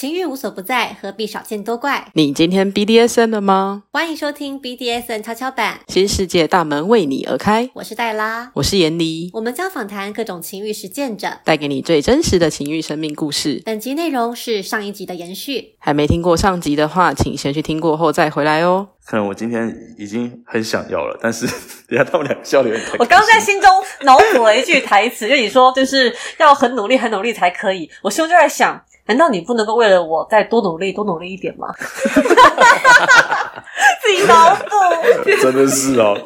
情欲无所不在，何必少见多怪？你今天 BDSN 了吗？欢迎收听 BDSN 跷跷板，新世界大门为你而开。我是黛拉，我是严妮，我们将访谈各种情欲实践者，带给你最真实的情欲生命故事。本集内容是上一集的延续，还没听过上集的话，请先去听过后再回来哦。可能我今天已经很想要了，但是 等下他们俩笑的有点太开心。我刚刚在心中脑补了一句台词，就你说就是要很努力、很努力才可以。我心中就在想，难道你不能够为了我再多努力、多努力一点吗？自己脑补。真的是哦，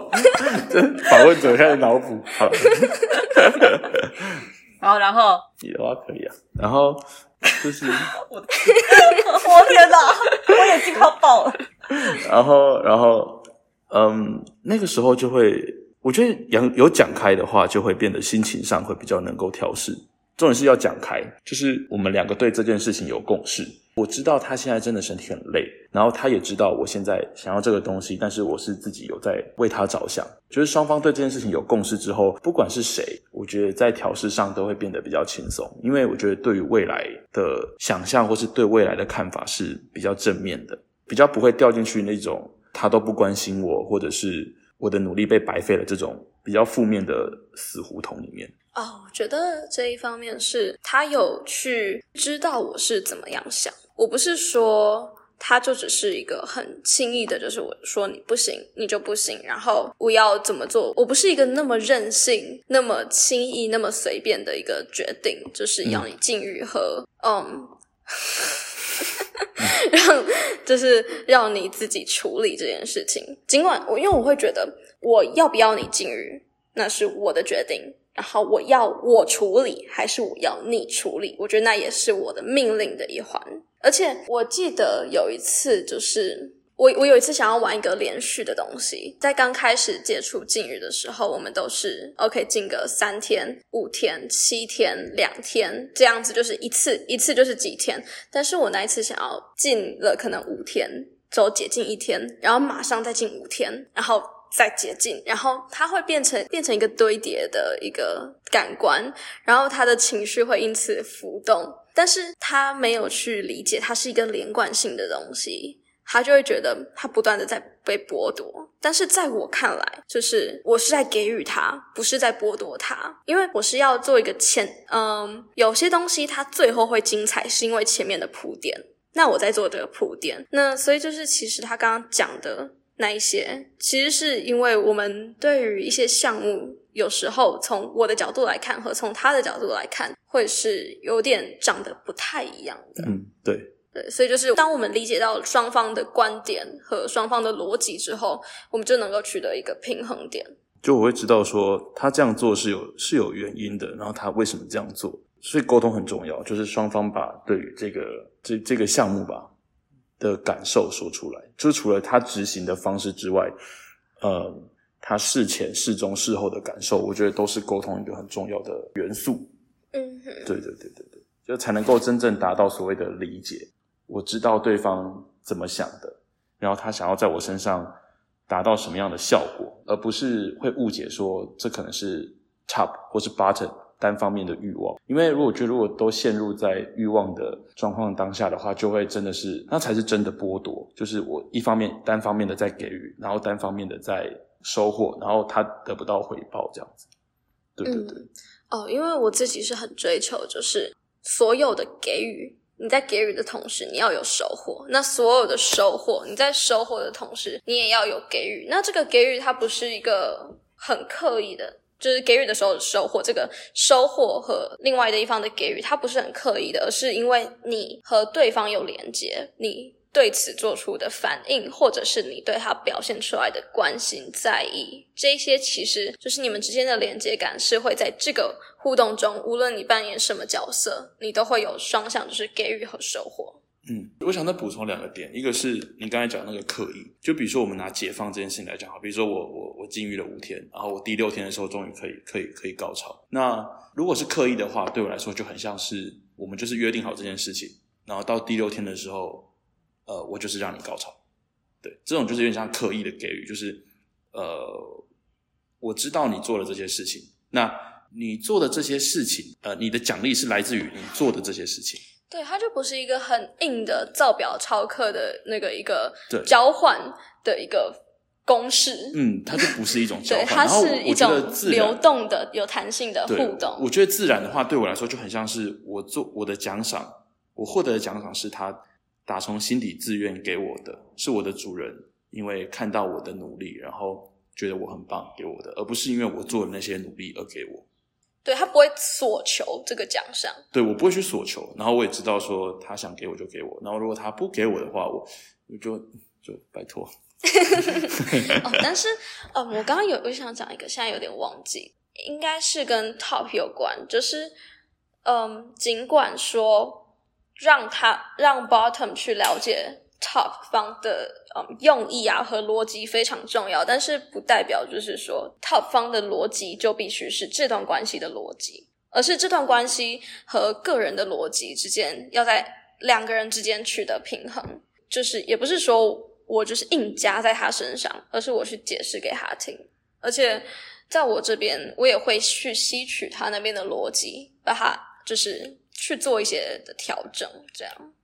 这访问者开始脑补。好了，好，然后你的话可以啊。然后就是，我天哪，我眼睛快要爆了。然后，然后，嗯，那个时候就会，我觉得有有讲开的话，就会变得心情上会比较能够调试。重点是要讲开，就是我们两个对这件事情有共识。我知道他现在真的身体很累，然后他也知道我现在想要这个东西，但是我是自己有在为他着想。就是双方对这件事情有共识之后，不管是谁，我觉得在调试上都会变得比较轻松，因为我觉得对于未来的想象或是对未来的看法是比较正面的，比较不会掉进去那种他都不关心我，或者是我的努力被白费了这种比较负面的死胡同里面。哦，我觉得这一方面是他有去知道我是怎么样想，我不是说他就只是一个很轻易的，就是我说你不行，你就不行，然后我要怎么做，我不是一个那么任性、那么轻易、那么随便的一个决定，就是要你禁欲和嗯。让就是让你自己处理这件事情。尽管我因为我会觉得我要不要你禁欲，那是我的决定。然后我要我处理，还是我要你处理？我觉得那也是我的命令的一环。而且我记得有一次，就是我我有一次想要玩一个连续的东西，在刚开始接触禁欲的时候，我们都是 OK 禁个三天、五天、七天、两天这样子，就是一次一次就是几天。但是我那一次想要禁了，可能五天，之后解禁一天，然后马上再禁五天，然后。再接近，然后它会变成变成一个堆叠的一个感官，然后他的情绪会因此浮动，但是他没有去理解它是一个连贯性的东西，他就会觉得他不断的在被剥夺。但是在我看来，就是我是在给予他，不是在剥夺他，因为我是要做一个前，嗯，有些东西它最后会精彩，是因为前面的铺垫。那我在做这个铺垫，那所以就是其实他刚刚讲的。那一些其实是因为我们对于一些项目，有时候从我的角度来看和从他的角度来看，会是有点长得不太一样的。嗯，对对，所以就是当我们理解到双方的观点和双方的逻辑之后，我们就能够取得一个平衡点。就我会知道说他这样做是有是有原因的，然后他为什么这样做，所以沟通很重要，就是双方把对于这个这这个项目吧。的感受说出来，就是除了他执行的方式之外，呃，他事前、事中、事后的感受，我觉得都是沟通一个很重要的元素。嗯，对对对对对，就才能够真正达到所谓的理解。我知道对方怎么想的，然后他想要在我身上达到什么样的效果，而不是会误解说这可能是 top 或是 button。单方面的欲望，因为如果觉得如果都陷入在欲望的状况当下的话，就会真的是那才是真的剥夺，就是我一方面单方面的在给予，然后单方面的在收获，然后他得不到回报这样子。对对对。哦，因为我自己是很追求，就是所有的给予，你在给予的同时，你要有收获；那所有的收获，你在收获的同时，你也要有给予。那这个给予，它不是一个很刻意的。就是给予的时候收获，这个收获和另外的一方的给予，它不是很刻意的，而是因为你和对方有连接，你对此做出的反应，或者是你对他表现出来的关心、在意，这些其实就是你们之间的连接感，是会在这个互动中，无论你扮演什么角色，你都会有双向，就是给予和收获。嗯，我想再补充两个点，一个是你刚才讲那个刻意，就比如说我们拿解放这件事情来讲哈，比如说我我我禁欲了五天，然后我第六天的时候终于可以可以可以高潮。那如果是刻意的话，对我来说就很像是我们就是约定好这件事情，然后到第六天的时候，呃，我就是让你高潮。对，这种就是有点像刻意的给予，就是呃，我知道你做了这些事情，那你做的这些事情，呃，你的奖励是来自于你做的这些事情。对，它就不是一个很硬的造表超课的那个一个交换的一个公式。嗯，它就不是一种交 对，换，它是一种流动的、有弹性的互动。我觉得自然的话，对我来说就很像是我做我的奖赏，我获得的奖赏是他打从心底自愿给我的，是我的主人因为看到我的努力，然后觉得我很棒给我的，而不是因为我做的那些努力而给我。对，他不会索求这个奖项。对我不会去索求，然后我也知道说他想给我就给我，然后如果他不给我的话，我我就就拜托。哦，但是，嗯，我刚刚有我想讲一个，现在有点忘记，应该是跟 top 有关，就是，嗯，尽管说让他让 bottom 去了解 top 方的嗯用意啊和逻辑非常重要，但是不代表就是说 top 方的逻辑就必须是这段关系的逻辑，而是这段关系和个人的逻辑之间要在两个人之间取得平衡，就是也不是说。我就是硬加在他身上，而是我去解释给他听，而且在我这边，我也会去吸取他那边的逻辑，把他就是去做一些的调整，这样。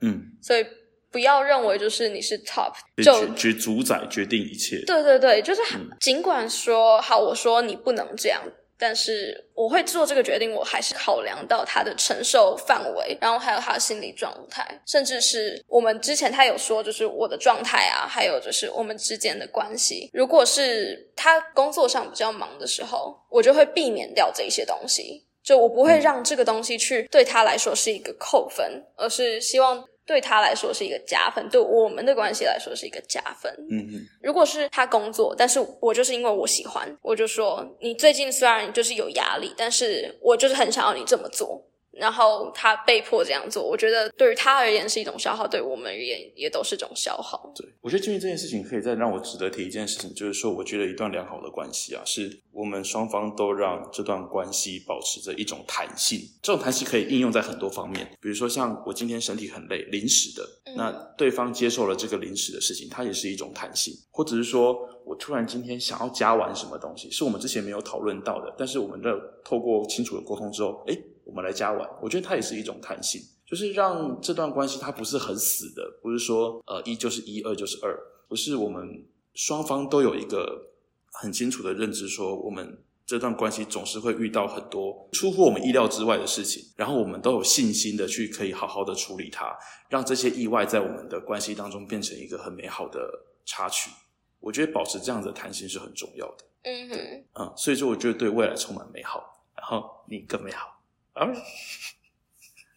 嗯，所以不要认为就是你是 top 就就决决主宰决定一切。对对对，就是嗯尽管说好，我说你不能这样，但是我会做这个决定，我还是考量到他的承受范围，然后还有他的心理状态，甚至是我们之前他有说，就是我的状态啊，还有就是我们之间的关系。如果是他工作上比较忙的时候，我就会避免掉这一些东西，就我不会让这个东西去对他来说是一个扣分，而是希望。对他来说是一个加分，对我们的关系来说是一个加分。嗯嗯，如果是他工作，但是我就是因为我喜欢，我就说你最近虽然就是有压力，但是我就是很想要你这么做。然后他被迫这样做，我觉得对于他而言是一种消耗，对我们而言也都是一种消耗。对，我觉得经历这件事情，可以再让我值得提一件事情，就是说，我觉得一段良好的关系啊，是我们双方都让这段关系保持着一种弹性。这种弹性可以应用在很多方面，比如说像我今天身体很累，临时的，嗯那对方接受了这个临时的事情，它也是一种弹性，或者是说我突然今天想要加完什么东西，是我们之前没有讨论到的，但是我们的透过清楚的沟通之后，诶，我们来加完，我觉得它也是一种弹性，就是让这段关系它不是很死的，不是说呃一就是一，二就是二，不是我们双方都有一个很清楚的认知，说我们这段关系总是会遇到很多出乎我们意料之外的事情，然后我们都有信心的去可以好好的处理它，让这些意外在我们的关系当中变成一个很美好的插曲。我觉得保持这样的弹性是很重要的，嗯哼，嗯，所以说我觉得对未来充满美好，然后你更美好，啊，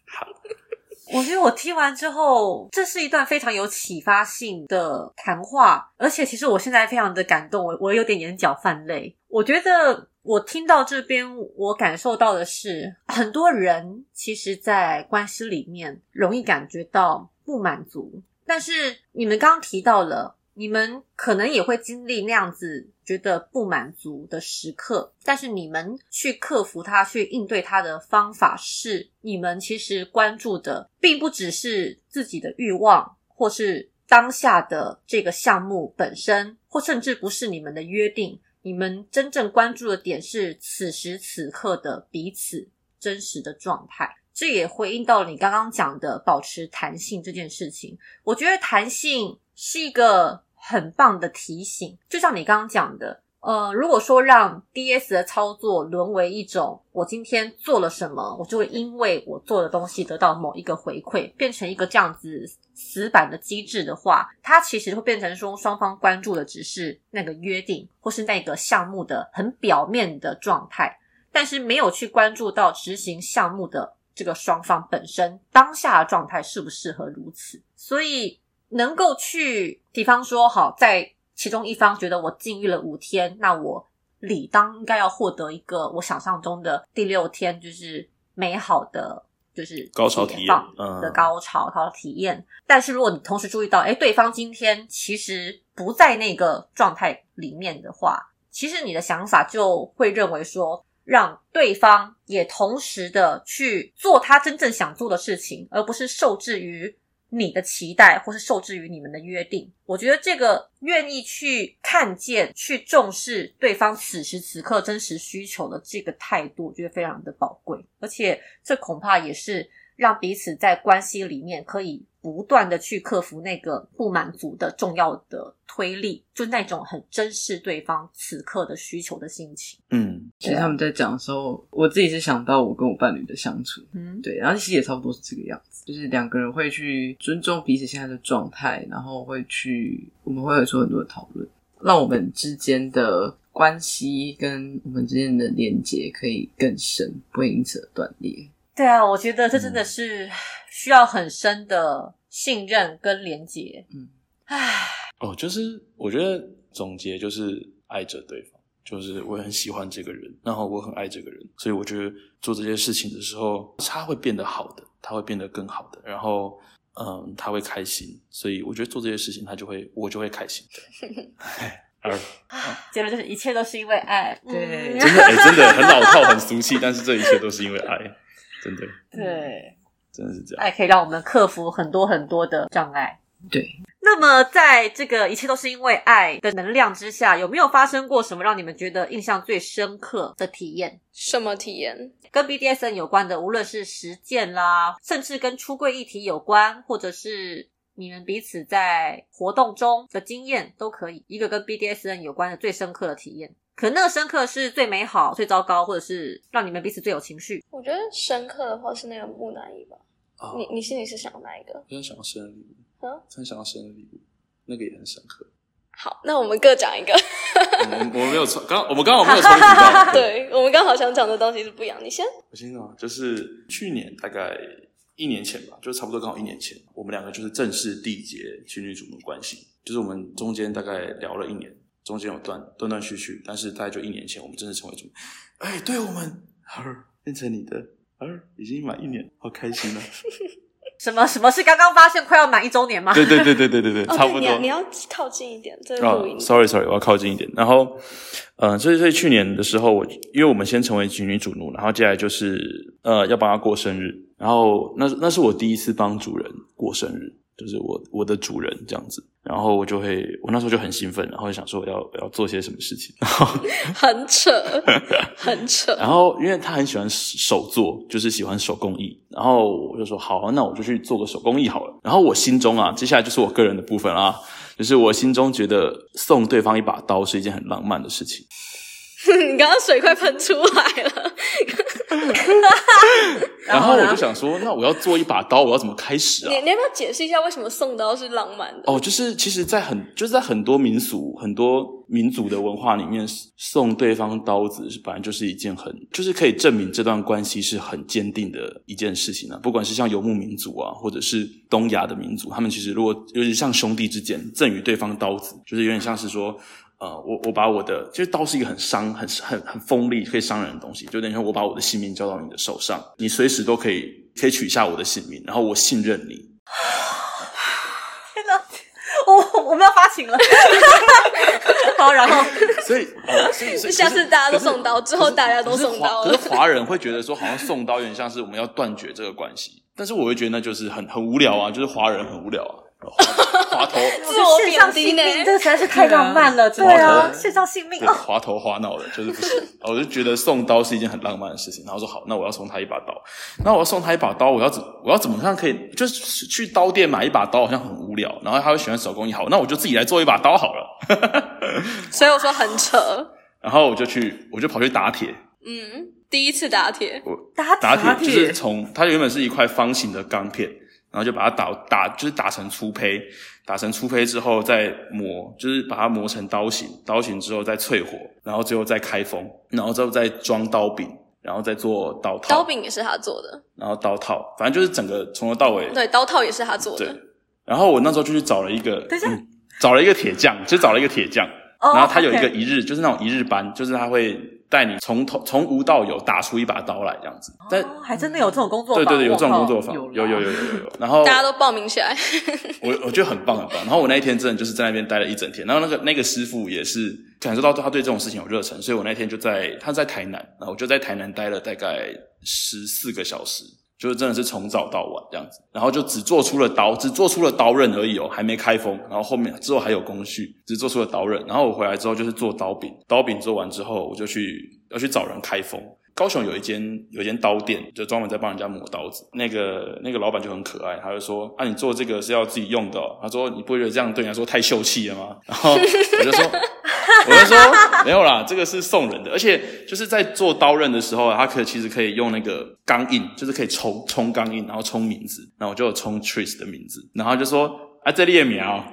好，我觉得我听完之后，这是一段非常有启发性的谈话，而且其实我现在非常的感动，我我有点眼角泛泪。我觉得我听到这边，我感受到的是，很多人其实，在关系里面容易感觉到不满足，但是你们刚刚提到了。你们可能也会经历那样子觉得不满足的时刻，但是你们去克服它、去应对它的方法是，你们其实关注的并不只是自己的欲望，或是当下的这个项目本身，或甚至不是你们的约定。你们真正关注的点是此时此刻的彼此真实的状态。这也回应到你刚刚讲的保持弹性这件事情。我觉得弹性是一个很棒的提醒，就像你刚刚讲的，呃，如果说让 DS 的操作沦为一种我今天做了什么，我就会因为我做的东西得到某一个回馈，变成一个这样子死板的机制的话，它其实会变成说双方关注的只是那个约定或是那个项目的很表面的状态，但是没有去关注到执行项目的这个双方本身当下的状态适不适合如此，所以。能够去，比方说，好，在其中一方觉得我禁欲了五天，那我理当应该要获得一个我想象中的第六天，就是美好的，就是高潮体验嗯的高潮，高潮体验。但是如果你同时注意到，哎，对方今天其实不在那个状态里面的话，其实你的想法就会认为说，让对方也同时的去做他真正想做的事情，而不是受制于。你的期待，或是受制于你们的约定，我觉得这个愿意去看见、去重视对方此时此刻真实需求的这个态度，我觉得非常的宝贵，而且这恐怕也是让彼此在关系里面可以不断的去克服那个不满足的重要的推力，就那种很珍视对方此刻的需求的心情。嗯，其实他们在讲的时候，我自己是想到我跟我伴侣的相处，嗯，对，然后其实也差不多是这个样子，就是两个人会去尊重彼此现在的状态，然后会去，我们会有做很多的讨论，让我们之间的关系跟我们之间的连接可以更深，不会因此而断裂。对啊，我觉得这真的是需要很深的信任跟连接。嗯，唉，哦，就是我觉得总结就是爱着对方，就是我很喜欢这个人，然后我很爱这个人，所以我觉得做这些事情的时候，他会变得好的，他会变得更好的，然后嗯，他会开心，所以我觉得做这些事情，他就会我就会开心。而结论就是一切都是因为爱。对嗯真的、哎真的很老套、很俗气，但是这一切都是因为爱，真的，对，真的是这样。爱可以让我们克服很多很多的障碍。对，那么，在这个一切都是因为爱的能量之下，有没有发生过什么让你们觉得印象最深刻的体验？什么体验？跟 BDSN 有关的，无论是实践啦，甚至跟出柜议题有关，或者是你们彼此在活动中的经验都可以。一个跟 BDSN 有关的最深刻的体验，可能那个深刻是最美好、最糟糕，或者是让你们彼此最有情绪。我觉得深刻的话是那个木乃伊吧。啊你你心里是想哪一个？我很想要生日礼物，嗯，很想要生日礼物，那个也很深刻。好，那我们各讲一个。我们我们没有错，刚我们刚好没有 冲突到。对我们刚好想讲的东西是不一样。你先。我先讲，就是去年大概一年前吧，就差不多刚好一年前，我们两个就是正式缔结情侣主奴关系。就是我们中间大概聊了一年，中间有断断断续续，但是大概就一年前，我们正式成为主奴。哎，对我们儿变成你的儿已经满一年，好开心啊！什么什么是刚刚发现快要满一周年吗？对对对对对对对，哦，差不多。对，你要你要靠近一点，这录音。，sorry sorry，我要靠近一点。然后，嗯、所以所以去年的时候，我因为我们先成为情侣主奴，然后接下来就是呃要帮他过生日，然后那那是我第一次帮主人过生日，就是我我的主人这样子。然后我就会，我那时候就很兴奋，然后想说我要我要做些什么事情。然 后很扯，很扯。然后因为他很喜欢手做，就是喜欢手工艺，然后我就说好啊，那我就去做个手工艺好了。然后我心中啊，接下来就是我个人的部分啊，就是我心中觉得送对方一把刀是一件很浪漫的事情。你刚刚水快喷出来了。然后我就想说，那我要做一把刀，我要怎么开始啊你？你要不要解释一下为什么送刀是浪漫的？哦，就是其实，在很就是在很多民俗、很多民族的文化里面，送对方刀子是本来就是一件很，就是可以证明这段关系是很坚定的一件事情啊。不管是像游牧民族啊，或者是东亚的民族，他们其实如果尤其像兄弟之间赠予对方刀子，就是有点像是说。呃，我我把我的，其实刀是一个很伤、很很很锋利、可以伤人的东西，就等于说我把我的性命交到你的手上，你随时都可以可以取下我的性命，然后我信任你，天哪，我我们要发情了。好，然后所以，哦、所以下次大家都送刀可是之后大家都送刀可是华人会觉得说，好像送刀有点像是我们要断绝这个关系，但是我会觉得那就是很很无聊啊，就是华人很无聊啊，滑 滑头。自我献上贬低呢性命，这实在是太浪漫了。对对啊献上性命，哦。滑头滑脑的，就是不行。我就觉得送刀是一件很浪漫的事情，然后说好，那我要送他一把刀。那我要送他一把刀，我要怎我要怎么样可以？就是去刀店买一把刀，好像很无聊。然后他会喜欢手工艺，好，那我就自己来做一把刀好了。所以我说很扯。然后我就去，我就跑去打铁，嗯，第一次打铁，打打铁就是从它原本是一块方形的钢片，然后就把它打打就是打成粗胚，打成粗胚之后再磨，就是把它磨成刀形，刀形之后再淬火，然后最后再开封，然后之后再装刀柄，然后再做刀套，刀柄也是他做的，然后刀套，反正就是整个从头到尾。对，刀套也是他做对的。然后我那时候就去找了一个，等一下嗯找了一个铁匠，就找了一个铁匠，哦然后他有一个一日，就是那种一日班，就是他会带你从头从无到有打出一把刀来这样子。但哦还真的有这种工作坊，对对对，有这种工作坊，有有有有有有有。然后大家都报名起来，我我觉得很棒很棒。然后我那一天真的就是在那边待了一整天，然后那个那个师傅也是感受到他对这种事情有热忱，所以我那天就在他在台南，然后我就在台南待了大概十四个小时。就是真的是从早到晚这样子，然后就只做出了刀，只做出了刀刃而已哦，还没开封。然后后面之后还有工序，只做出了刀刃。然后我回来之后就是做刀柄，刀柄做完之后，我就去要去找人开封。高雄有一间有一间刀店，就专门在帮人家磨刀子。那个那个老板就很可爱，他就说：“啊，你做这个是要自己用的、”他说：“你不会觉得这样对你来说太秀气了吗？” 然后我就说：“我就说没有啦，这个是送人的，而且就是在做刀刃的时候他，可其实可以用那个钢印，就是可以冲冲钢印，然后冲名字，然后我就有冲 Tris 的名字，然后就说啊，这里也苗，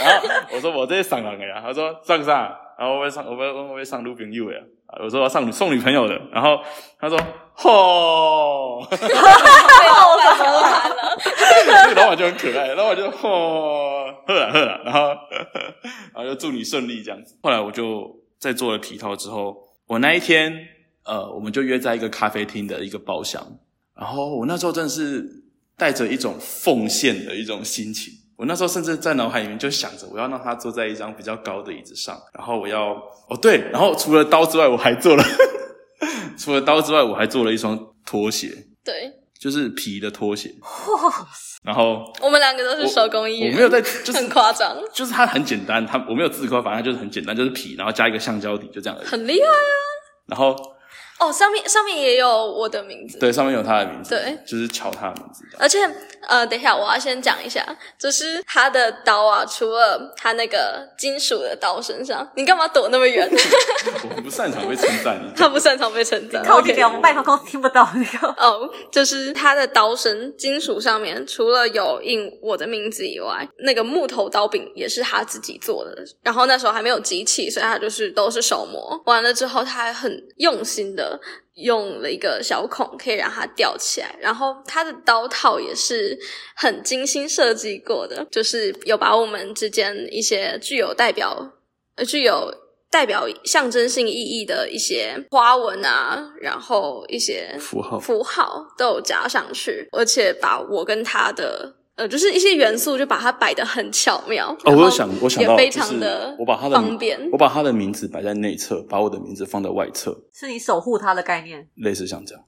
然后我说我这是上人的呀，他说上上？然后我会上，我会我会上女朋友的呀，啊我说我上送女朋友的，然后他说吼，被老板偷看了，这个老板就很可爱，老板就吼，喝了喝了，然后然后就祝你顺利这样子。后来我就在做了皮套之后，我那一天呃，我们就约在一个咖啡厅的一个包厢，然后我那时候真的是带着一种奉献的一种心情。我那时候甚至在脑海里面就想着，我要让他坐在一张比较高的椅子上，然后我要哦对，然后除了刀之外，我还做了 除了刀之外，我还做了一双拖鞋，对就是皮的拖鞋。哇然后我们两个都是手工艺人，我没有在，就是很夸张，就是它很简单，它我没有自夸，反正就是很简单，就是皮，然后加一个橡胶底，就这样而已。很厉害啊！然后哦，上面上面也有我的名字，对，上面有他的名字，对，就是乔他的名字。而且呃，等一下我要先讲一下，就是他的刀啊，除了他那个金属的刀身上，你干嘛躲那么远？我不擅长被称赞，你他不擅长被称赞。靠近点，我们麦克风听不到那个。哦，就是他的刀身金属上面，除了有印我的名字以外，那个木头刀柄也是他自己做的。然后那时候还没有机器，所以他就是都是手磨。完了之后，他还很用心的用了一个小孔，可以让它吊起来。然后它的刀套也是很精心设计过的，就是有把我们之间一些具有代表、呃具有代表象征性意义的一些花纹啊，然后一些符号符号都有加上去，而且把我跟他的呃，就是一些元素就把它摆得很巧妙。哦，我有想，我想到也非就是常的我把他的方便我把他的名字摆在内侧，把我的名字放在外侧，是你守护他的概念。类似像这样。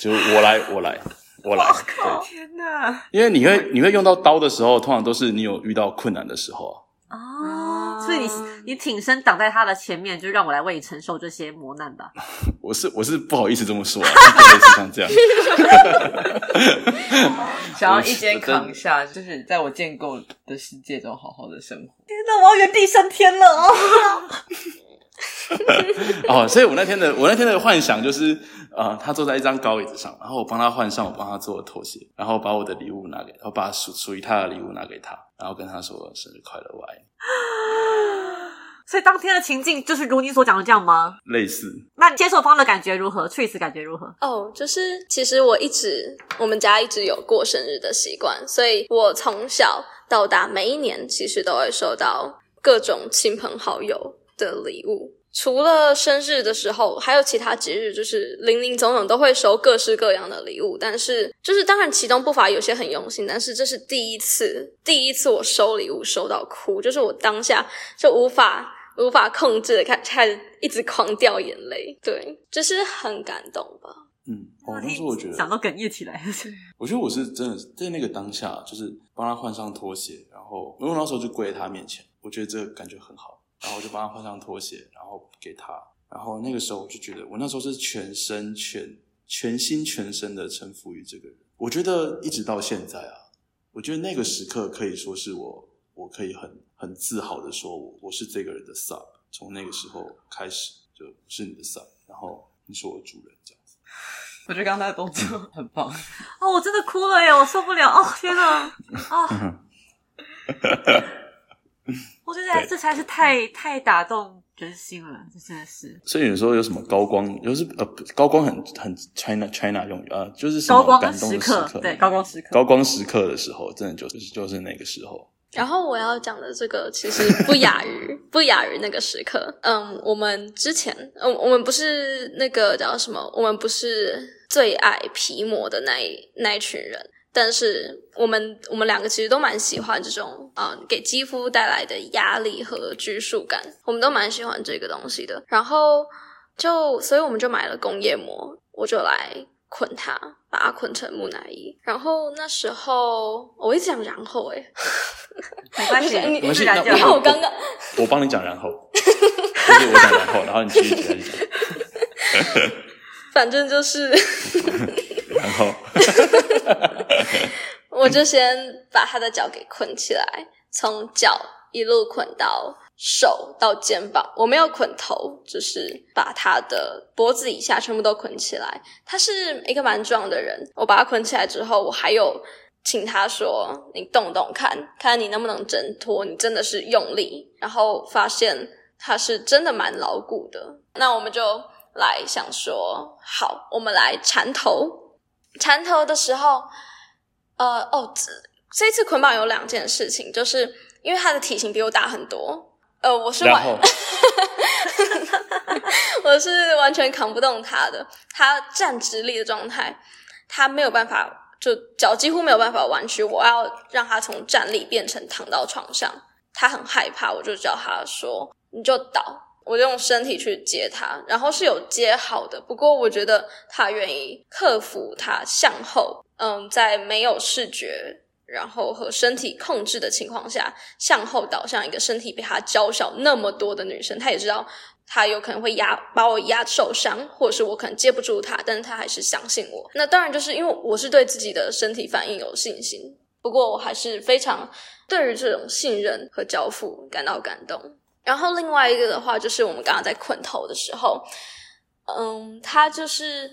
就是我来，我来，我来。对，天哪！因为你会你会用到刀的时候，通常都是你有遇到困难的时候啊。哦，所以你你挺身挡在他的前面，就让我来为你承受这些磨难吧。我是我是不好意思这么说啊，就 类似像这样。想要一肩扛下，就是在我建构的世界中好好的生活。天哪，我要原地升天了哦！哦，所以我那天的我那天的幻想就是，呃，他坐在一张高椅子上，然后我帮他换上我帮他做的拖鞋，然后把我的礼物拿给，然后把属属于他的礼物拿给他，然后跟他说生日快乐，我爱你。所以当天的情境就是如你所讲的这样吗？类似，那你接受方的感觉如何？Trace 感觉如何？哦，就是其实我一直我们家一直有过生日的习惯，所以我从小到大每一年其实都会收到各种亲朋好友的礼物。除了生日的时候，还有其他节日，就是零零总总都会收各式各样的礼物。但是，就是当然其中不乏有些很用心，但是这是第一次，第一次我收礼物收到哭，就是我当下就无法无法控制的开开始一直狂掉眼泪，对，就是很感动吧。嗯，哦，但是我觉得，想到哽咽起来。我觉得我是真的在那个当下，就是帮他换上拖鞋，然后因为我那时候就跪在他面前，我觉得这个感觉很好，然后我就帮他换上拖鞋，然后给他，然后那个时候我就觉得，我那时候是全身全全心全身的臣服于这个人。我觉得一直到现在啊，我觉得那个时刻可以说是我，我可以很很自豪的说我我是这个人的 sub，从那个时候开始就我是你的 sub，然后你是我的主人这样子。我觉得刚才的动作很棒，哦，我真的哭了耶！我受不了！哦，天哪！啊！我觉得这才是太太打动人心了，这真的是所以有时候有什么高光，就是呃高光很很 China China 用语呃，就是什么高光感动的时刻刻，对高光时刻高光时刻的时候，真的就是就是那个时候。然后我要讲的这个其实不亚于不亚于那个时刻。嗯，我们之前，嗯，我们不是那个叫什么？我们不是最爱皮膜的那一那一群人，但是我们我们两个其实都蛮喜欢这种啊、嗯给肌肤带来的压力和拘束感，我们都蛮喜欢这个东西的。然后就，所以我们就买了工业膜，我就来捆它，把它捆成木乃伊。然后那时候我一直讲然后诶、没关系，你自然就因为我刚刚我帮你讲，然后。就 是我讲然后，然后你继续讲，反正就是，我就先把他的脚给捆起来，从脚一路捆到手到肩膀。我没有捆头，就是把他的脖子以下全部都捆起来。他是一个蛮壮的人，我把他捆起来之后，我还有请他说：“你动动看，看你能不能挣脱。你真的是用力。”然后发现他是真的蛮牢固的。那我们就来想说，好，我们来缠头。缠头的时候，呃，哦，这这次捆绑有两件事情，就是因为他的体型比我大很多，呃，我是完 我是完全扛不动他的，他站直立的状态，他没有办法，就脚几乎没有办法弯曲，我要让他从站立变成躺到床上，他很害怕，我就叫他说你就倒。我就用身体去接他，然后是有接好的。不过我觉得他愿意克服他向后，嗯，在没有视觉，然后和身体控制的情况下，向后倒向一个身体比他娇小那么多的女生。他也知道他有可能会压把我压受伤，或者是我可能接不住他，但是他还是相信我。那当然就是因为我是对自己的身体反应有信心，不过我还是非常对于这种信任和交付感到感动。然后另外一个的话，就是我们刚刚在捆头的时候，嗯，他就是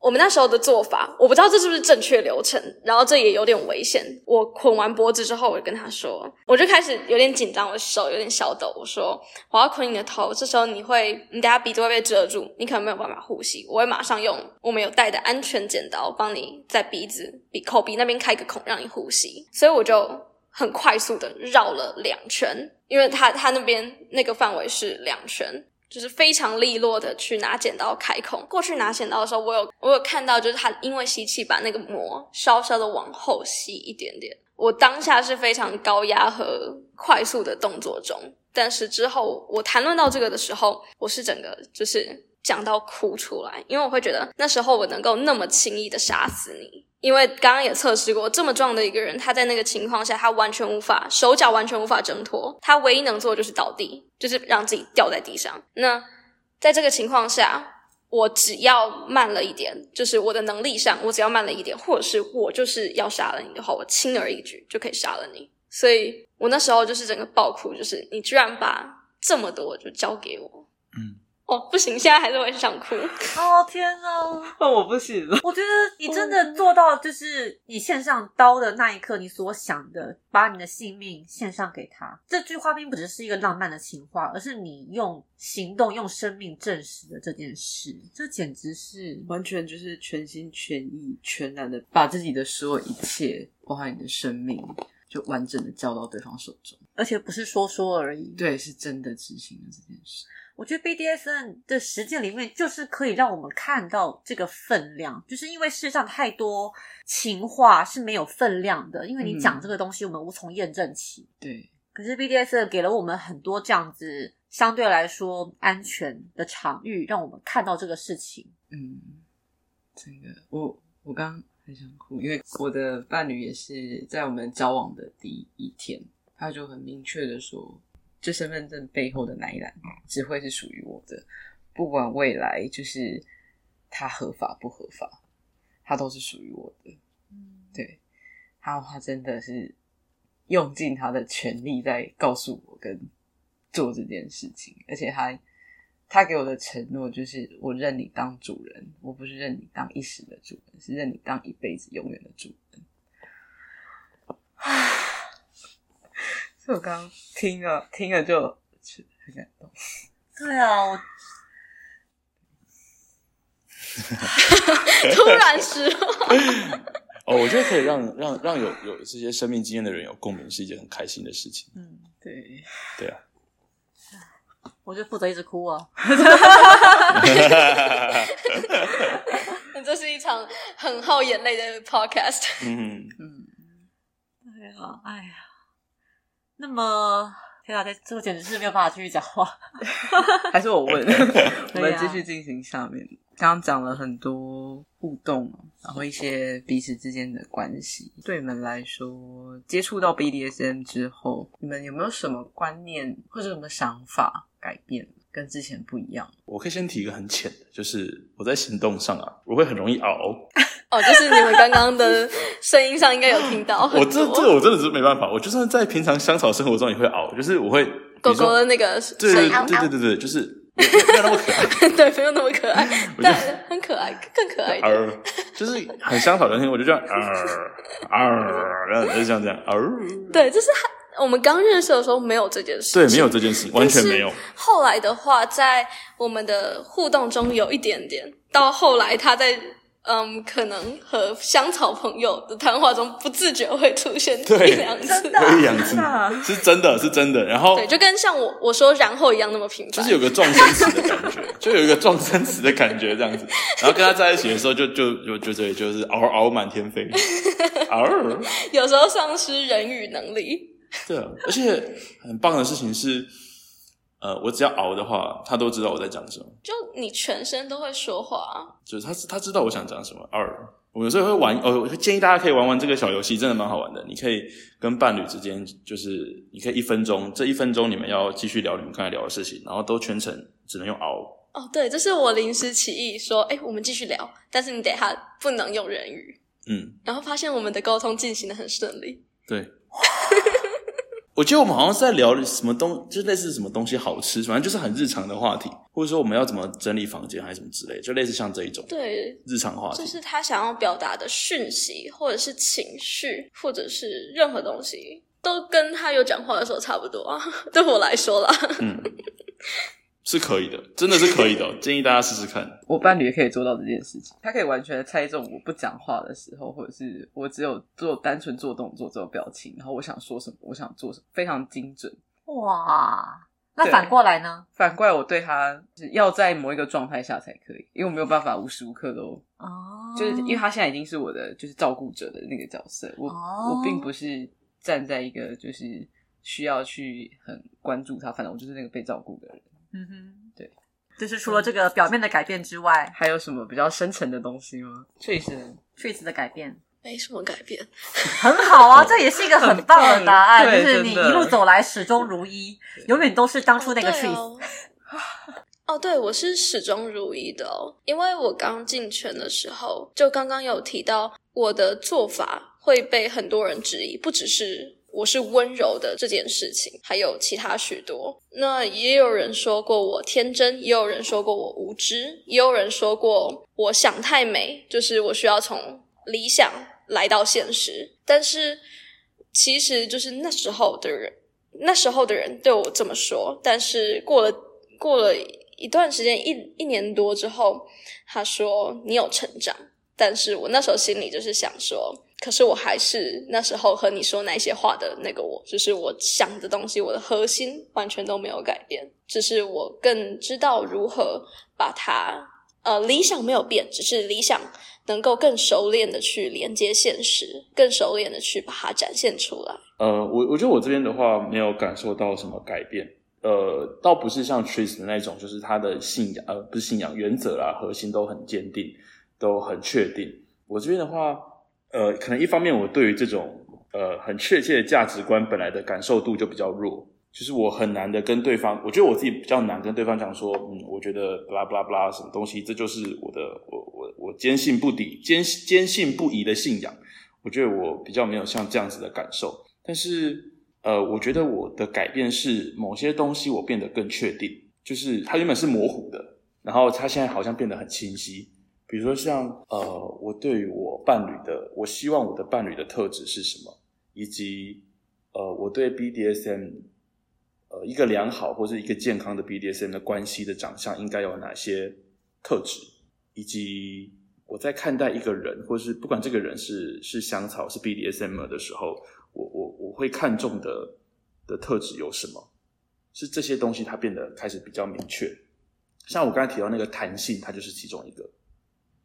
我们那时候的做法，我不知道这是不是正确流程，然后这也有点危险。我捆完脖子之后，我就跟他说，我就开始有点紧张，我的手有点小抖。我说我要捆你的头，这时候你会，你等下鼻子会被遮住，你可能没有办法呼吸。我会马上用我们有带的安全剪刀，帮你在鼻子、鼻口鼻那边开个孔，让你呼吸。所以我就很快速的绕了两圈，因为他他那边那个范围是两圈，就是非常利落的去拿剪刀开孔。过去拿剪刀的时候，我有我有看到，就是他因为吸气把那个膜稍稍的往后吸一点点。我当下是非常高压和快速的动作中，但是之后我谈论到这个的时候，我是整个就是讲到哭出来，因为我会觉得那时候我能够那么轻易的杀死你。因为刚刚也测试过，这么壮的一个人，他在那个情况下，他完全无法手脚完全无法挣脱，他唯一能做的就是倒地，就是让自己掉在地上。那在这个情况下，我只要慢了一点，就是我的能力上，我只要慢了一点，或者是我就是要杀了你的话，我轻而易举就可以杀了你。所以我那时候就是整个爆哭，就是你居然把这么多就交给我，嗯，哦，不行，现在还是会想哭。哦天哪！那我不行了。我觉得你真的做到，就是你献上刀的那一刻，你所想的，把你的性命献上给他。这句话并不只是一个浪漫的情话，而是你用行动、用生命证实了这件事。这简直是完全就是全心全意、全然的把自己的所有一切，包含你的生命，就完整的交到对方手中。而且不是说说而已。对，是真的执行了这件事。我觉得 BDSN 的实践里面，就是可以让我们看到这个分量，就是因为世界上太多情话是没有分量的，因为你讲这个东西，我们无从验证起。对，可是 BDSN 给了我们很多这样子相对来说安全的场域，让我们看到这个事情。嗯，这个我我刚刚很想哭，因为我的伴侣也是在我们交往的第一天，他就很明确的说，这身份证背后的那一栏只会是属于我的，不管未来就是他合法不合法，他都是属于我的。嗯，对，他他真的是用尽他的全力在告诉我跟做这件事情，而且他他给我的承诺就是我认你当主人，我不是认你当一时的主人，是认你当一辈子永远的主人。所以我刚刚听了听了就就很感动。对啊，我 突然失落，哦，我觉得可以让让让有有这些生命经验的人有共鸣，是一件很开心的事情。嗯，对，对啊，我就负责一直哭啊。这是一场很耗眼泪的 podcast。嗯，嗯，对啊，哎呀，那么天哪，这这个简直是没有办法继续讲话。还是我问，我们继续进行下面。刚刚讲了很多互动，然后一些彼此之间的关系。对你们来说，接触到 BDSM 之后，你们有没有什么观念或者什么想法改变，跟之前不一样？我可以先提一个很浅的，就是我在行动上啊，我会很容易熬。哦，就是你们刚刚的声音上应该有听到 我。这这个我真的是没办法，我就算在平常香草生活中也会熬，就是我会狗狗的那个对对，对对对对，就是没有没有那么可爱。对，没有那么可爱，但很可爱，更可爱一点。呃，就是很香草的声音，我就这样啊啊，然后就像这样啊，对，就是还我们刚认识的时候没有这件事情，对，没有这件事情，完全没有。后来的话，在我们的互动中有一点点，到后来他在嗯，可能和香草朋友的谈话中不自觉会出现对一两次，有一两次是真的是真的，然后对，就跟像我我说然后一样那么频繁，就是有个撞生词的感觉，就有一个撞生词的感觉这样子。然后跟他在一起的时候就，就就就对，就是嗷嗷满天飞，嗷。有时候丧失人语能力。对啊，而且很棒的事情是，呃，我只要熬的话，他都知道我在讲什么，就你全身都会说话，就是他他知道我想讲什么。二，我有时候会玩，呃，我建议大家可以玩玩这个小游戏，真的蛮好玩的。你可以跟伴侣之间，就是你可以一分钟，这一分钟你们要继续聊你们刚才聊的事情，然后都全程只能用熬。哦，对，这是我临时起意说，哎，我们继续聊，但是你等一下不能用人语，嗯，然后发现我们的沟通进行的很顺利。对。我觉得我们好像是在聊什么东，就类似什么东西好吃，反正就是很日常的话题，或者说我们要怎么整理房间还是什么之类，就类似像这一种对，日常话题。就是他想要表达的讯息，或者是情绪，或者是任何东西，都跟他有讲话的时候差不多啊。对我来说啦，嗯，是可以的，真的是可以的，建议大家试试看。我伴侣也可以做到这件事情，他可以完全猜中我不讲话的时候，或者是我只有做单纯做动作、做表情，然后我想说什么，我想做什么，非常精准。哇，那反过来呢？反过来，我对他是要在某一个状态下才可以，因为我没有办法无时无刻都，哦，就是因为他现在已经是我的就是照顾者的那个角色，我、哦我并不是站在一个就是需要去很关注他，反正我就是那个被照顾的人。嗯哼，对，就是除了这个表面的改变之外还有什么比较深层的东西吗？确实，，Trees 的改变。没什么改变。很好啊，这也是一个很棒的答案，就是你一路走来始终如一，永远都是当初那个 Trees。哦。哦，对，我是始终如一的哦，因为我刚进圈的时候，就刚刚有提到我的做法会被很多人质疑，不只是我是温柔的这件事情，还有其他许多。那也有人说过我天真，也有人说过我无知，也有人说过我想太美，就是我需要从理想来到现实。但是其实就是那时候的人，那时候的人对我这么说，但是过了过了一段时间，一一年多之后，他说你有成长，但是我那时候心里就是想说，可是我还是那时候和你说那些话的那个我，就是我想的东西，我的核心完全都没有改变，只是我更知道如何把它，呃，理想没有变，只是理想能够更熟练的去连接现实，更熟练的去把它展现出来。呃，我我觉得我这边的话没有感受到什么改变，呃，倒不是像 Tris 的那种，就是他的信仰，呃，不是信仰原则啦，核心都很坚定，都很确定。我这边的话，呃，可能一方面我对于这种呃很确切的价值观本来的感受度就比较弱，就是我很难的跟对方，我觉得我自己比较难跟对方讲说，嗯，我觉得巴拉巴拉巴拉什么东西，这就是我的我我我坚信不抵坚坚信不疑的信仰。我觉得我比较没有像这样子的感受，但是呃，我觉得我的改变是某些东西我变得更确定，就是它原本是模糊的，然后它现在好像变得很清晰。比如说像呃，我对于我伴侣的，我希望我的伴侣的特质是什么，以及呃，我对 BDSM 呃一个良好或是一个健康的 BDSM 的关系的长相应该有哪些特质，以及我在看待一个人，或是不管这个人是是香草是 BDSM 的时候，我我我会看重的的特质有什么？是这些东西它变得开始比较明确。像我刚才提到那个弹性，它就是其中一个。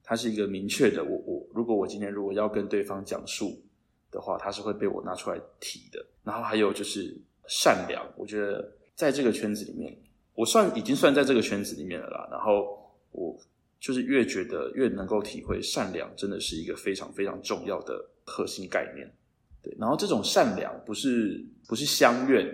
它是一个明确的，我我如果我今天如果要跟对方讲述的话，它是会被我拿出来提的。然后还有就是善良，我觉得在这个圈子里面，我算已经算在这个圈子里面了啦。然后我就是越觉得越能够体会善良真的是一个非常非常重要的核心概念。对，然后这种善良不是不是相怨，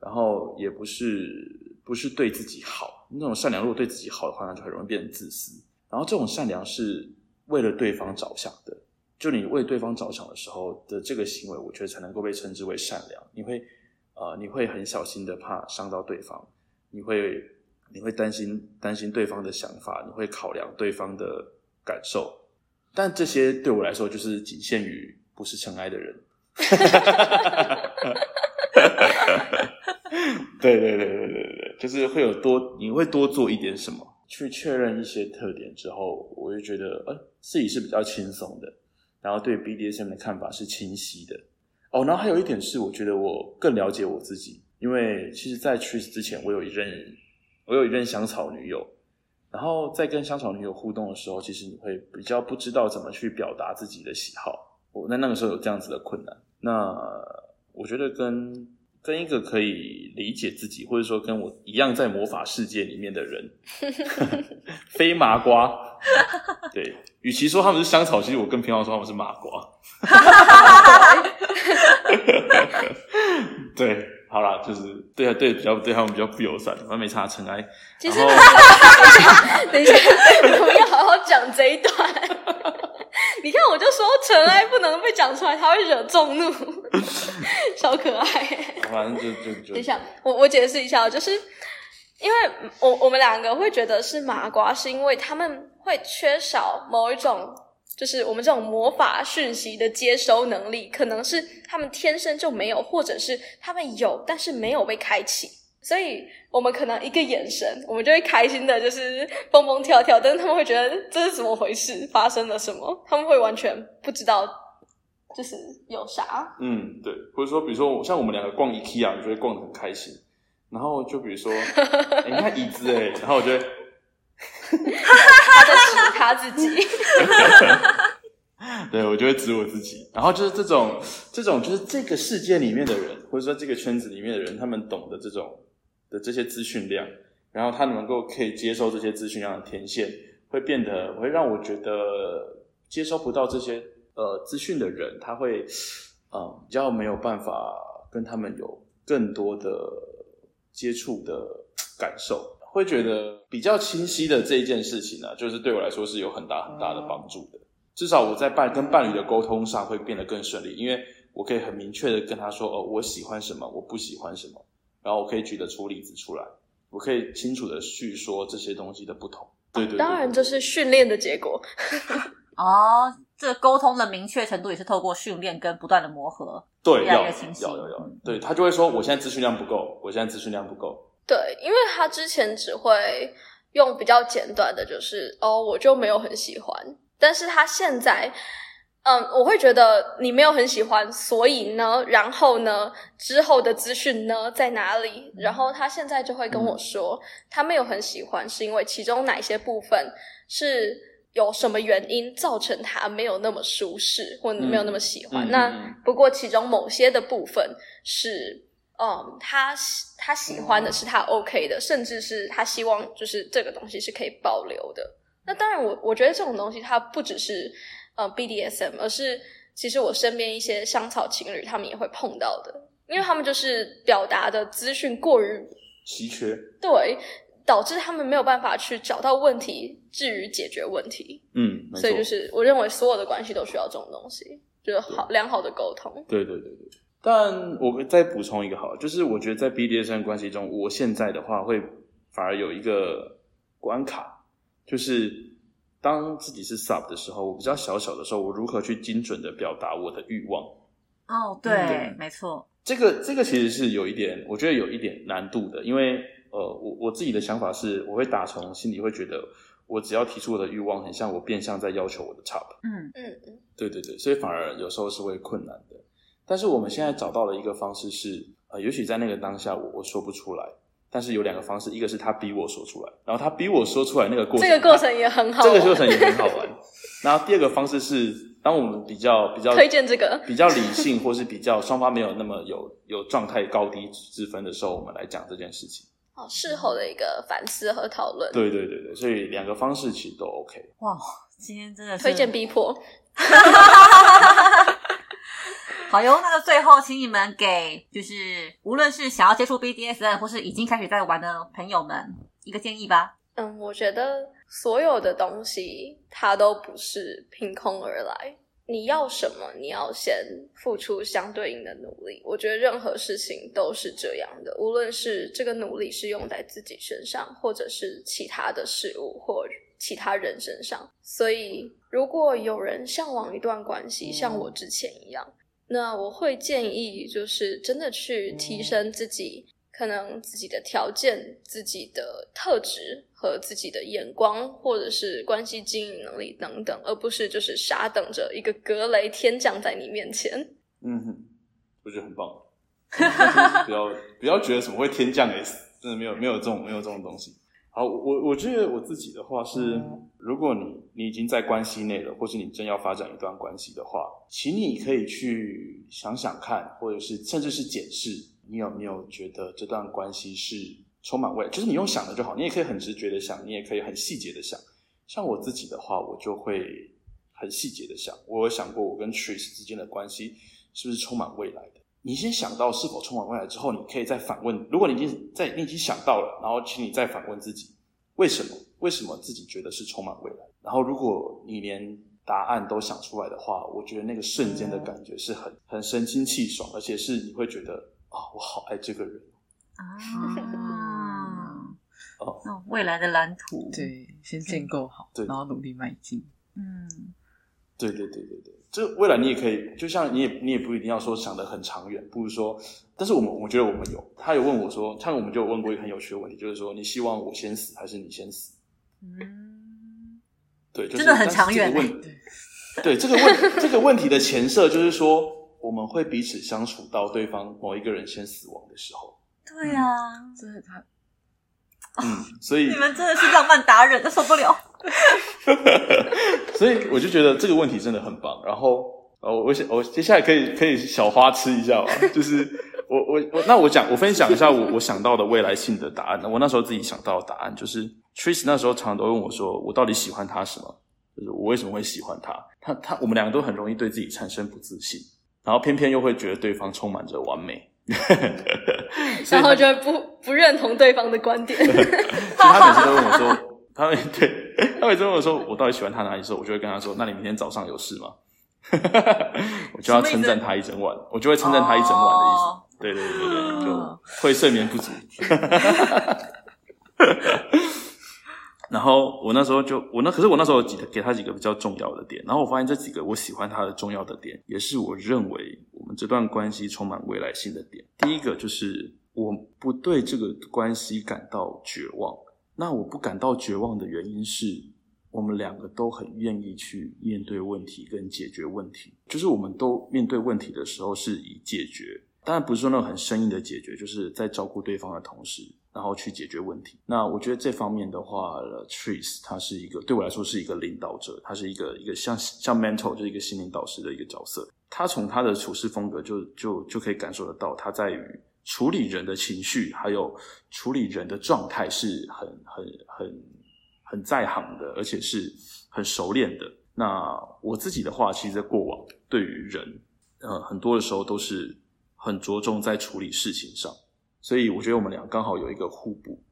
然后也不是不是对自己好。那种善良如果对自己好的话，那就很容易变成自私。然后这种善良是为了对方着想的，就你为对方着想的时候的这个行为，我觉得才能够被称之为善良。你会呃，你会很小心的怕伤到对方，你会你会担心担心对方的想法，你会考量对方的感受。但这些对我来说，就是仅限于不是尘埃的人。对对对对对对，就是会有多，你会多做一点什么，去确认一些特点之后，我就觉得，呃，自己是比较轻松的，然后对 BDSM 的看法是清晰的。哦，然后还有一点是，我觉得我更了解我自己，因为其实，在去之前，我有一任，我有一任香草女友，然后在跟香草女友互动的时候，其实你会比较不知道怎么去表达自己的喜好。我那那个时候有这样子的困难，那我觉得跟。跟一个可以理解自己，或者说跟我一样在魔法世界里面的人，非麻瓜。对，与其说他们是香草，其实我更偏好说他们是麻瓜。对，好啦，就是对啊，对比较对他们比较不友善，完没差尘埃。其实，等一下，我们要好好讲这一段。你看，我就说尘埃不能被讲出来，他会惹众怒。小可爱，反正就就就。等一下，我我解释一下，就是因为我我们两个会觉得是麻瓜，是因为他们会缺少某一种，就是我们这种魔法讯息的接收能力，可能是他们天生就没有，或者是他们有，但是没有被开启。所以我们可能一个眼神，我们就会开心的，就是蹦蹦跳跳，但是他们会觉得这是怎么回事，发生了什么？他们会完全不知道，就是有啥。嗯，对，或者说，比如说，像我们两个逛 IKEA，就会逛的很开心。然后就比如说，你看椅子哎，然后我觉得他在指他自己，对我就会指我自己。然后就是这种，这种就是这个世界里面的人，或者说这个圈子里面的人，他们懂得这种。的这些资讯量，然后他能够可以接受这些资讯量的天线，会变得会让我觉得接收不到这些呃资讯的人，他会嗯比较没有办法跟他们有更多的接触的感受，会觉得比较清晰的这一件事情呢，就是对我来说是有很大很大的帮助的。至少我在伴跟伴侣的沟通上会变得更顺利，因为我可以很明确的跟他说哦，我喜欢什么，我不喜欢什么。然后我可以举得出例子出来，我可以清楚的叙说这些东西的不同。对对，当然这是训练的结果。哦，这沟通的明确程度也是透过训练跟不断的磨合，对，越来越清晰。有有有，对他就会说，我现在资讯量不够，我现在资讯量不够。对，因为他之前只会用比较简短的，就是哦，我就没有很喜欢，但是他现在。嗯，我会觉得你没有很喜欢，所以呢，然后呢，之后的资讯呢在哪里？然后他现在就会跟我说，他没有很喜欢，是因为其中哪些部分是有什么原因造成他没有那么舒适，或没有那么喜欢。那不过其中某些的部分是，嗯，他他喜欢的是他 OK 的，甚至是他希望就是这个东西是可以保留的。那当然，我我觉得这种东西它不只是。呃，BDSM，而是其实我身边一些香草情侣，他们也会碰到的，因为他们就是表达的资讯过于稀缺，对，导致他们没有办法去找到问题，至于解决问题。嗯，所以就是我认为所有的关系都需要这种东西，就是好良好的沟通。对对对对，但我再补充一个好，就是我觉得在 BDSM 关系中，我现在的话会反而有一个关卡，就是。当自己是 sub 的时候，我比较小小的时候，我如何去精准的表达我的欲望？哦，对，没错，这个这个其实是有一点，我觉得有一点难度的，因为呃，我我自己的想法是，我会打从心里会觉得，我只要提出我的欲望，很像我变相在要求我的 top。嗯嗯嗯，对对对，所以反而有时候是会困难的。但是我们现在找到了一个方式是，呃，也许在那个当下，我我说不出来。但是有两个方式，一个是他逼我说出来，然后他逼我说出来那个过程，这个过程也很好，这个过程也很好玩。然后第二个方式是，当我们比较比较推荐这个比较理性，或是比较双方没有那么有有状态高低之分的时候，我们来讲这件事情。哦，事后的一个反思和讨论。对对对对，所以两个方式其实都 OK。哇，今天真的是推荐逼迫。好哟，那就最后请你们给就是无论是想要接触 BDSM 或是已经开始在玩的朋友们一个建议吧。嗯，我觉得所有的东西它都不是凭空而来。你要什么，你要先付出相对应的努力。我觉得任何事情都是这样的，无论是这个努力是用在自己身上，或者是其他的事物或其他人身上。所以，如果有人向往一段关系，像我之前一样，那我会建议就是真的去提升自己。可能自己的条件、自己的特质和自己的眼光，或者是关系经营能力等等，而不是就是傻等着一个格雷天降在你面前。嗯哼，我觉得很棒。不要不要觉得什么会天降 S，真的没有没有这种没有这种东西。好，我我觉得我自己的话是，如果你你已经在关系内了，或是你正要发展一段关系的话，请你可以去想想看，或者是甚至是检视。你有没有觉得这段关系是充满未来？就是你用想的就好，你也可以很直觉的想，你也可以很细节的想。像我自己的话，我就会很细节的想。我有想过我跟 Tris 之间的关系是不是充满未来的？你先想到是否充满未来之后，你可以再反问。如果你已经在你已经想到了，然后请你再反问自己，为什么？为什么自己觉得是充满未来？然后如果你连答案都想出来的话，我觉得那个瞬间的感觉是很很神清气爽，而且是你会觉得。啊，我好爱这个人啊！哦，那未来的蓝图，对，先建构好，对，然后努力迈进。嗯，对对对对对，这未来你也可以，就像你也你也不一定要说想的很长远，不如说，但是我们我觉得我们有，他有问我说，像我们就有问过一个很有趣的问题，就是说你希望我先死还是你先死？嗯，对，真的很长远。问，对这个问这个问题的前设就是说。我们会彼此相处到对方某一个人先死亡的时候。对啊，这是他。嗯，所以 你们真的是浪漫达人，都受不了。所以我就觉得这个问题真的很棒。然后，呃，我想我接下来可以可以小花痴一下吧。就是我我我，那我讲我分享一下我我想到的未来性的答案。我那时候自己想到的答案就是 t r i s 那时候常常都问我说，我到底喜欢他什么？就是我为什么会喜欢他？他他，我们两个都很容易对自己产生不自信。然后偏偏又会觉得对方充满着完美，然后就不不认同对方的观点。他每次都问我说：“他会对，他每次问我说我到底喜欢他哪里？”时候我就会跟他说：“那你明天早上有事吗？” 我就要称赞他一整晚，我就会称赞他一整晚的意思。对对对对，就会睡眠不足。然后我那时候就我那可是我那时候几给他几个比较重要的点，然后我发现这几个我喜欢他的重要的点，也是我认为我们这段关系充满未来性的点。第一个就是我不对这个关系感到绝望，那我不感到绝望的原因是我们两个都很愿意去面对问题跟解决问题，就是我们都面对问题的时候是以解决，当然不是说那种很生硬的解决，就是在照顾对方的同时。然后去解决问题。那我觉得这方面的话，Trace 他是一个对我来说是一个领导者，他是一个一个像像 mentor 就是一个心灵导师的一个角色。他从他的处事风格就就就可以感受得到，他在于处理人的情绪，还有处理人的状态是很很很很在行的，而且是很熟练的。那我自己的话，其实在过往对于人，呃，很多的时候都是很着重在处理事情上。所以我觉得我们俩刚好有一个互补、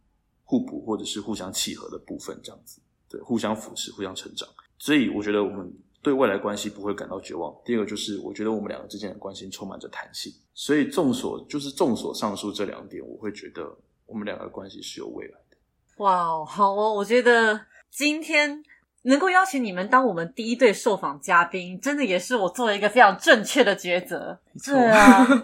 互补或者是互相契合的部分，这样子，对，互相扶持、互相成长。所以我觉得我们对未来关系不会感到绝望。第二个就是，我觉得我们两个之间的关系充满着弹性。所以众所就是众所上述这两点，我会觉得我们两个关系是有未来的。哇，好哦！我觉得今天能够邀请你们当我们第一对受访嘉宾，真的也是我做了一个非常正确的抉择。对啊。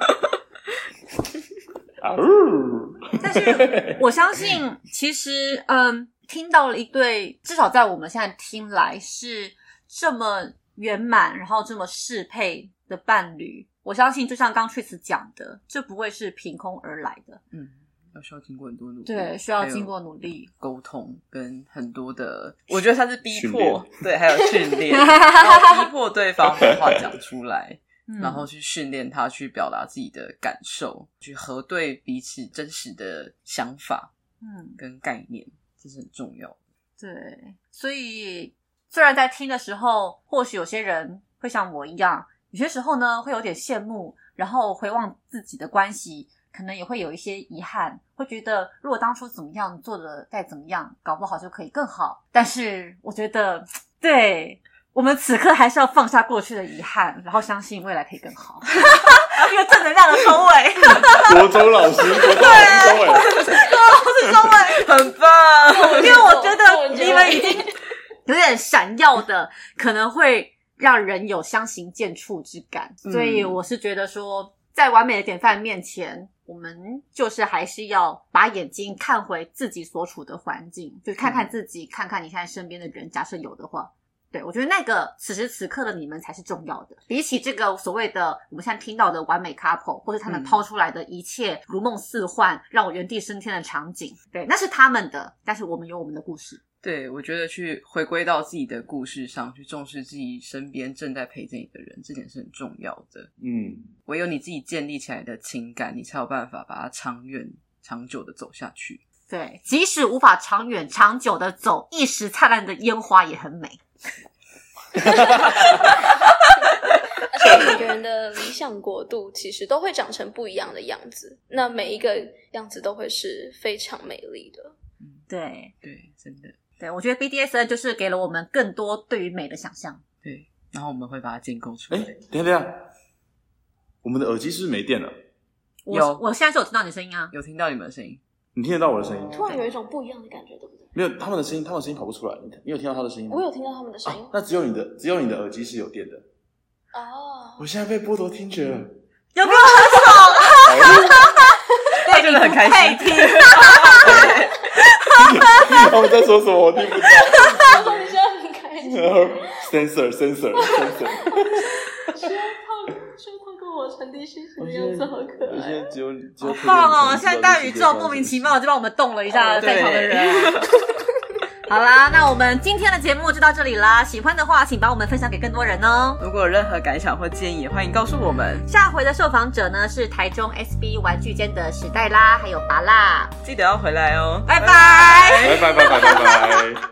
但是我相信，其实，嗯，听到了一对，至少在我们现在听来是这么圆满，然后这么适配的伴侣。我相信，就像刚 Tris 讲的，这不会是凭空而来的。嗯，要需要经过很多努力，对，需要经过努力、沟通跟很多的，我觉得他是逼迫，对，还有训练，然后逼迫对方把话讲出来。然后去训练他去表达自己的感受，去核对彼此真实的想法，嗯，跟概念，这是很重要的。对，所以虽然在听的时候，或许有些人会像我一样，有些时候呢会有点羡慕，然后回望自己的关系，可能也会有一些遗憾，会觉得如果当初怎么样做的再怎么样，搞不好就可以更好。但是我觉得，对我们此刻还是要放下过去的遗憾，然后相信未来可以更好。一个正能量的收尾，国中老师，国中老师收尾，收尾。很棒，因为我觉得你们已经有点闪耀的，可能会让人有相形见绌之感。嗯所以我是觉得说，在完美的典范面前，我们就是还是要把眼睛看回自己所处的环境，就看看自己，看看你现在身边的人，假设有的话。对，我觉得那个此时此刻的你们才是重要的，比起这个所谓的我们现在听到的完美 couple，或者他们嗯抛出来的一切如梦似幻、让我原地升天的场景，对，那是他们的，但是我们有我们的故事。对我觉得去回归到自己的故事上，去重视自己身边正在陪着你的人，这点是很重要的。嗯，唯有你自己建立起来的情感，你才有办法把它长远、长久的走下去。对，即使无法长远长久的走，一时灿烂的烟花也很美。而且每个人的理想国度其实都会长成不一样的样子，那每一个样子都会是非常美丽的。对，对，真的对我觉得 BDSN 就是给了我们更多对于美的想象。对。然后我们会把它建构出来哎。，等一下等一下，我们的耳机是不是没电了？我有我现在是有听到你的声音啊，有听到你们的声音？你听得到我的声音？突然有一种不一样的感觉，对不对？没有，他们的声音，他们的声音跑不出来。你你有听到他的声音吗？我有听到他们的声音啊，那只有你的，只有你的耳机是有电的。哦，我现在被剥夺听觉了。有没有很爽？他真的很开心。听，他们在说什么？我听不到。然后你现在很开心，然后 sensor sensor sensor，需要透需要透过我传递讯息的样子，好可我现在爱。只有只有好棒哦！现在大宇宙莫名其妙就帮我们动了一下哦在场的人。好啦，那我们今天的节目就到这里啦。喜欢的话，请帮我们分享给更多人哦。如果有任何感想或建议，欢迎告诉我们。下回的受访者呢是台中 SB 玩具间的史黛拉，还有拔拉，记得要回来哦。拜拜，拜拜拜拜拜拜。